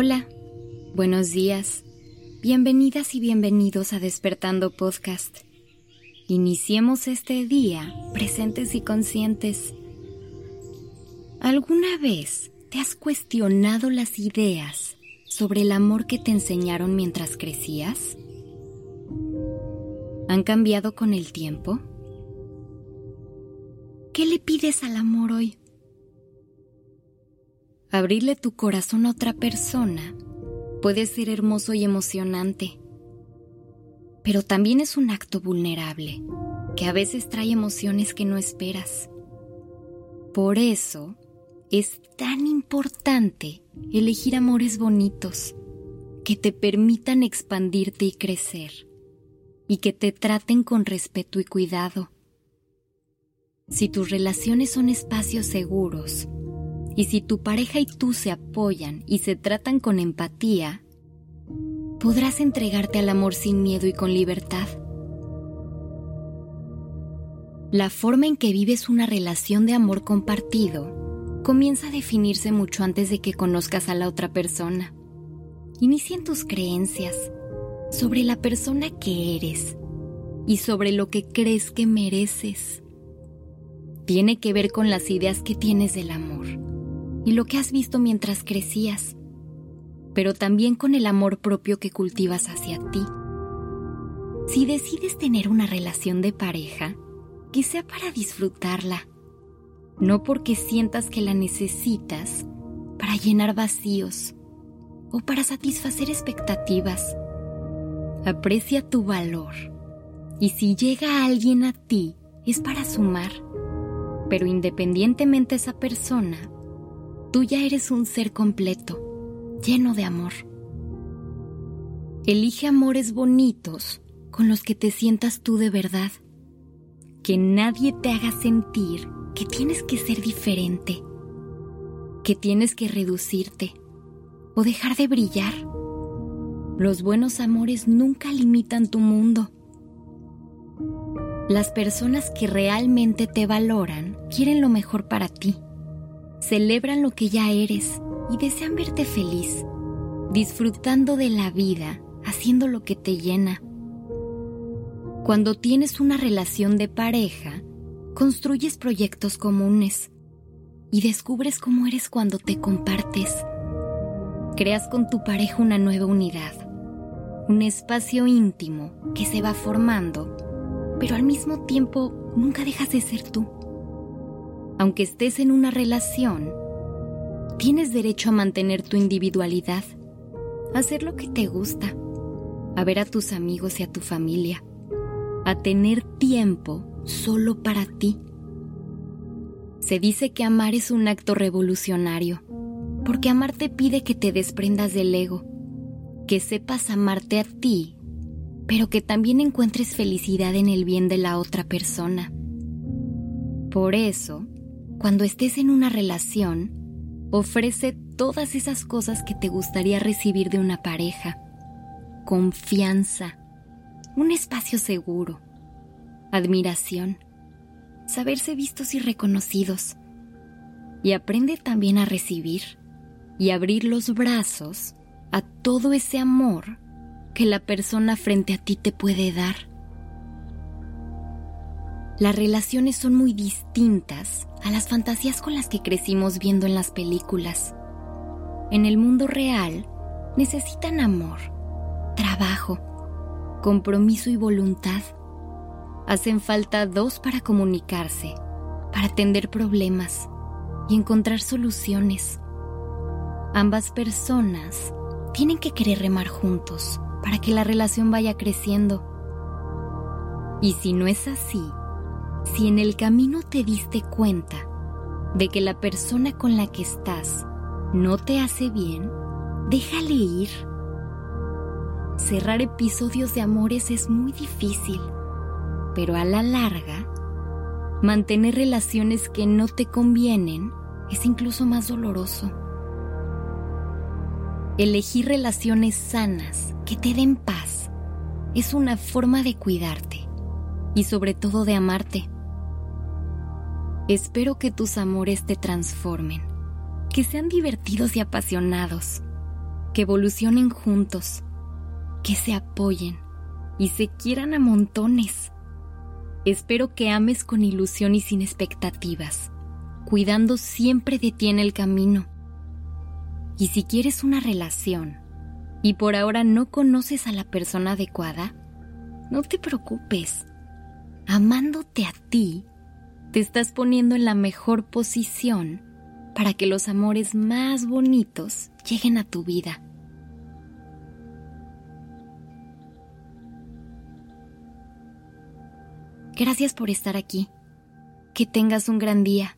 Hola, buenos días, bienvenidas y bienvenidos a Despertando Podcast. Iniciemos este día presentes y conscientes. ¿Alguna vez te has cuestionado las ideas sobre el amor que te enseñaron mientras crecías? ¿Han cambiado con el tiempo? ¿Qué le pides al amor hoy? Abrirle tu corazón a otra persona puede ser hermoso y emocionante, pero también es un acto vulnerable que a veces trae emociones que no esperas. Por eso es tan importante elegir amores bonitos que te permitan expandirte y crecer y que te traten con respeto y cuidado. Si tus relaciones son espacios seguros, y si tu pareja y tú se apoyan y se tratan con empatía, podrás entregarte al amor sin miedo y con libertad. La forma en que vives una relación de amor compartido comienza a definirse mucho antes de que conozcas a la otra persona. Inicia tus creencias sobre la persona que eres y sobre lo que crees que mereces. Tiene que ver con las ideas que tienes del amor y lo que has visto mientras crecías, pero también con el amor propio que cultivas hacia ti. Si decides tener una relación de pareja, que sea para disfrutarla, no porque sientas que la necesitas para llenar vacíos o para satisfacer expectativas. Aprecia tu valor y si llega alguien a ti es para sumar, pero independientemente esa persona Tú ya eres un ser completo, lleno de amor. Elige amores bonitos con los que te sientas tú de verdad. Que nadie te haga sentir que tienes que ser diferente, que tienes que reducirte o dejar de brillar. Los buenos amores nunca limitan tu mundo. Las personas que realmente te valoran quieren lo mejor para ti celebran lo que ya eres y desean verte feliz, disfrutando de la vida, haciendo lo que te llena. Cuando tienes una relación de pareja, construyes proyectos comunes y descubres cómo eres cuando te compartes. Creas con tu pareja una nueva unidad, un espacio íntimo que se va formando, pero al mismo tiempo nunca dejas de ser tú aunque estés en una relación, tienes derecho a mantener tu individualidad, a hacer lo que te gusta, a ver a tus amigos y a tu familia, a tener tiempo solo para ti. Se dice que amar es un acto revolucionario, porque amar te pide que te desprendas del ego, que sepas amarte a ti, pero que también encuentres felicidad en el bien de la otra persona. Por eso, cuando estés en una relación, ofrece todas esas cosas que te gustaría recibir de una pareja. Confianza, un espacio seguro, admiración, saberse vistos y reconocidos. Y aprende también a recibir y abrir los brazos a todo ese amor que la persona frente a ti te puede dar. Las relaciones son muy distintas a las fantasías con las que crecimos viendo en las películas. En el mundo real necesitan amor, trabajo, compromiso y voluntad. Hacen falta dos para comunicarse, para atender problemas y encontrar soluciones. Ambas personas tienen que querer remar juntos para que la relación vaya creciendo. Y si no es así, si en el camino te diste cuenta de que la persona con la que estás no te hace bien, déjale ir. Cerrar episodios de amores es muy difícil, pero a la larga, mantener relaciones que no te convienen es incluso más doloroso. Elegir relaciones sanas que te den paz es una forma de cuidarte y sobre todo de amarte. Espero que tus amores te transformen, que sean divertidos y apasionados, que evolucionen juntos, que se apoyen y se quieran a montones. Espero que ames con ilusión y sin expectativas, cuidando siempre de ti en el camino. Y si quieres una relación y por ahora no conoces a la persona adecuada, no te preocupes. Amándote a ti, te estás poniendo en la mejor posición para que los amores más bonitos lleguen a tu vida. Gracias por estar aquí. Que tengas un gran día.